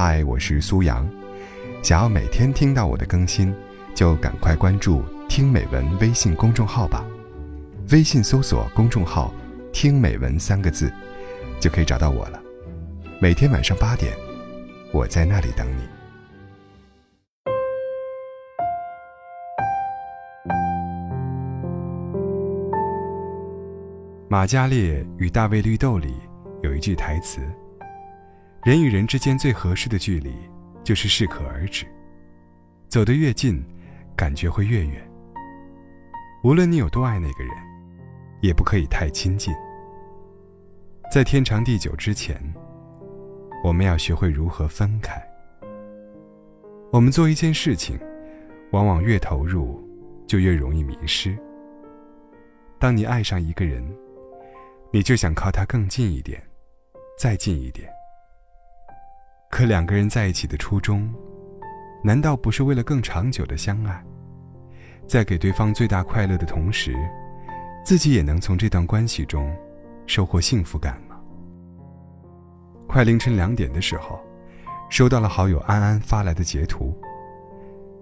嗨，我是苏阳。想要每天听到我的更新，就赶快关注“听美文”微信公众号吧。微信搜索公众号“听美文”三个字，就可以找到我了。每天晚上八点，我在那里等你。马加列与大卫绿豆里有一句台词。人与人之间最合适的距离，就是适可而止。走得越近，感觉会越远。无论你有多爱那个人，也不可以太亲近。在天长地久之前，我们要学会如何分开。我们做一件事情，往往越投入，就越容易迷失。当你爱上一个人，你就想靠他更近一点，再近一点。可两个人在一起的初衷，难道不是为了更长久的相爱，在给对方最大快乐的同时，自己也能从这段关系中收获幸福感吗？快凌晨两点的时候，收到了好友安安发来的截图，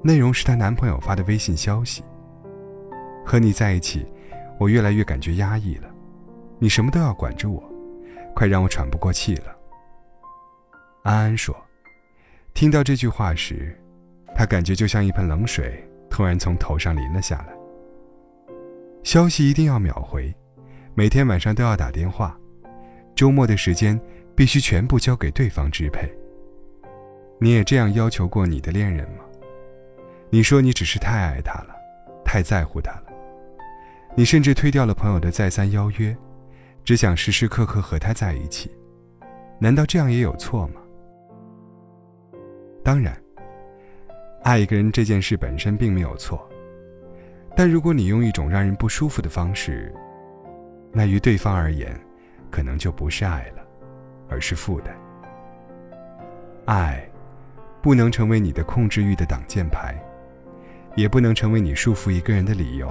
内容是她男朋友发的微信消息：“和你在一起，我越来越感觉压抑了，你什么都要管着我，快让我喘不过气了。”安安说：“听到这句话时，他感觉就像一盆冷水突然从头上淋了下来。消息一定要秒回，每天晚上都要打电话，周末的时间必须全部交给对方支配。你也这样要求过你的恋人吗？你说你只是太爱他了，太在乎他了。你甚至推掉了朋友的再三邀约，只想时时刻刻和他在一起。难道这样也有错吗？”当然，爱一个人这件事本身并没有错，但如果你用一种让人不舒服的方式，那于对方而言，可能就不是爱了，而是负担。爱，不能成为你的控制欲的挡箭牌，也不能成为你束缚一个人的理由。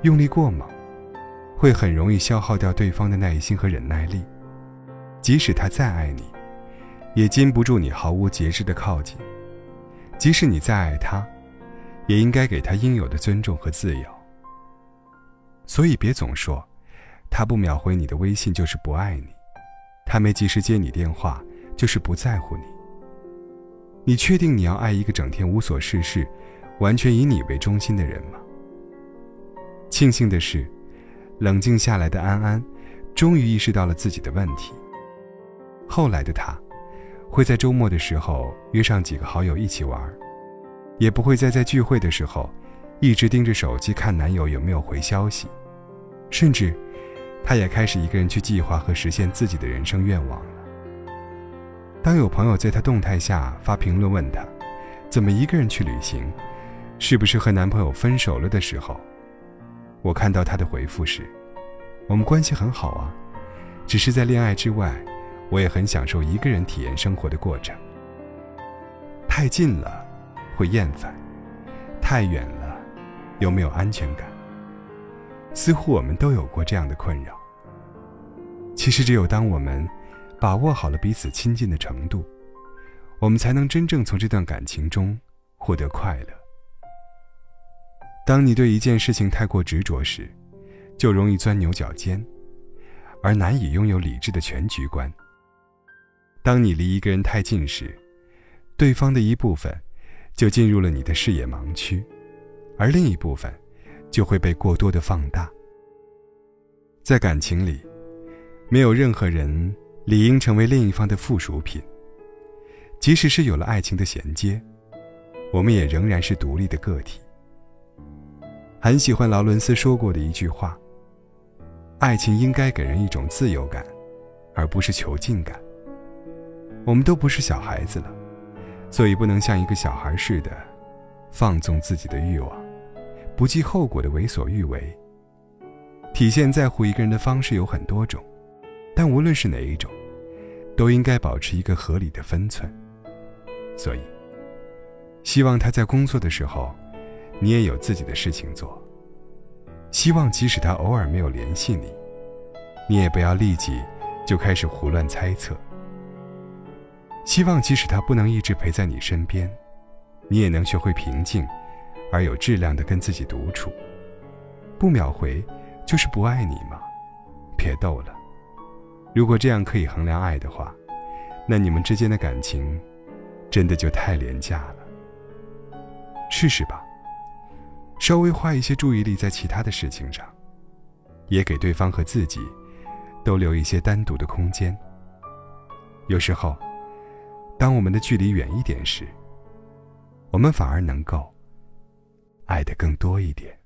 用力过猛，会很容易消耗掉对方的耐心和忍耐力，即使他再爱你。也禁不住你毫无节制的靠近，即使你再爱他，也应该给他应有的尊重和自由。所以别总说，他不秒回你的微信就是不爱你，他没及时接你电话就是不在乎你。你确定你要爱一个整天无所事事、完全以你为中心的人吗？庆幸的是，冷静下来的安安，终于意识到了自己的问题。后来的他。会在周末的时候约上几个好友一起玩，也不会再在聚会的时候一直盯着手机看男友有没有回消息，甚至，她也开始一个人去计划和实现自己的人生愿望了。当有朋友在她动态下发评论问她，怎么一个人去旅行，是不是和男朋友分手了的时候，我看到她的回复是：我们关系很好啊，只是在恋爱之外。我也很享受一个人体验生活的过程。太近了，会厌烦；太远了，又没有安全感。似乎我们都有过这样的困扰。其实，只有当我们把握好了彼此亲近的程度，我们才能真正从这段感情中获得快乐。当你对一件事情太过执着时，就容易钻牛角尖，而难以拥有理智的全局观。当你离一个人太近时，对方的一部分就进入了你的视野盲区，而另一部分就会被过多的放大。在感情里，没有任何人理应成为另一方的附属品。即使是有了爱情的衔接，我们也仍然是独立的个体。很喜欢劳伦斯说过的一句话：“爱情应该给人一种自由感，而不是囚禁感。”我们都不是小孩子了，所以不能像一个小孩似的放纵自己的欲望，不计后果的为所欲为。体现在乎一个人的方式有很多种，但无论是哪一种，都应该保持一个合理的分寸。所以，希望他在工作的时候，你也有自己的事情做。希望即使他偶尔没有联系你，你也不要立即就开始胡乱猜测。希望即使他不能一直陪在你身边，你也能学会平静而有质量的跟自己独处。不秒回，就是不爱你吗？别逗了。如果这样可以衡量爱的话，那你们之间的感情，真的就太廉价了。试试吧，稍微花一些注意力在其他的事情上，也给对方和自己都留一些单独的空间。有时候，当我们的距离远一点时，我们反而能够爱得更多一点。